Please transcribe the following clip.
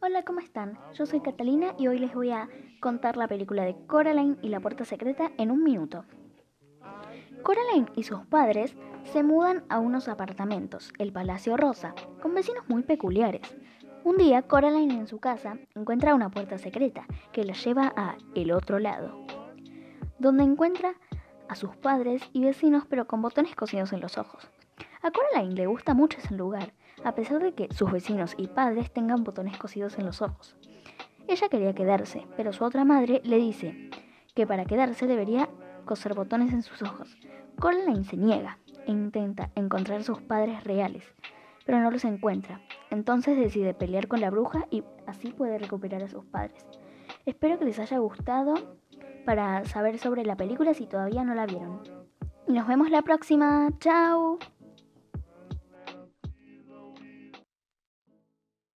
Hola, ¿cómo están? Yo soy Catalina y hoy les voy a contar la película de Coraline y la puerta secreta en un minuto. Coraline y sus padres se mudan a unos apartamentos, el Palacio Rosa, con vecinos muy peculiares. Un día, Coraline en su casa encuentra una puerta secreta que la lleva a el otro lado, donde encuentra a sus padres y vecinos pero con botones cosidos en los ojos. A Coraline le gusta mucho ese lugar, a pesar de que sus vecinos y padres tengan botones cosidos en los ojos. Ella quería quedarse, pero su otra madre le dice que para quedarse debería coser botones en sus ojos. Coraline se niega e intenta encontrar sus padres reales, pero no los encuentra. Entonces decide pelear con la bruja y así puede recuperar a sus padres. Espero que les haya gustado para saber sobre la película si todavía no la vieron. Y nos vemos la próxima. ¡Chao!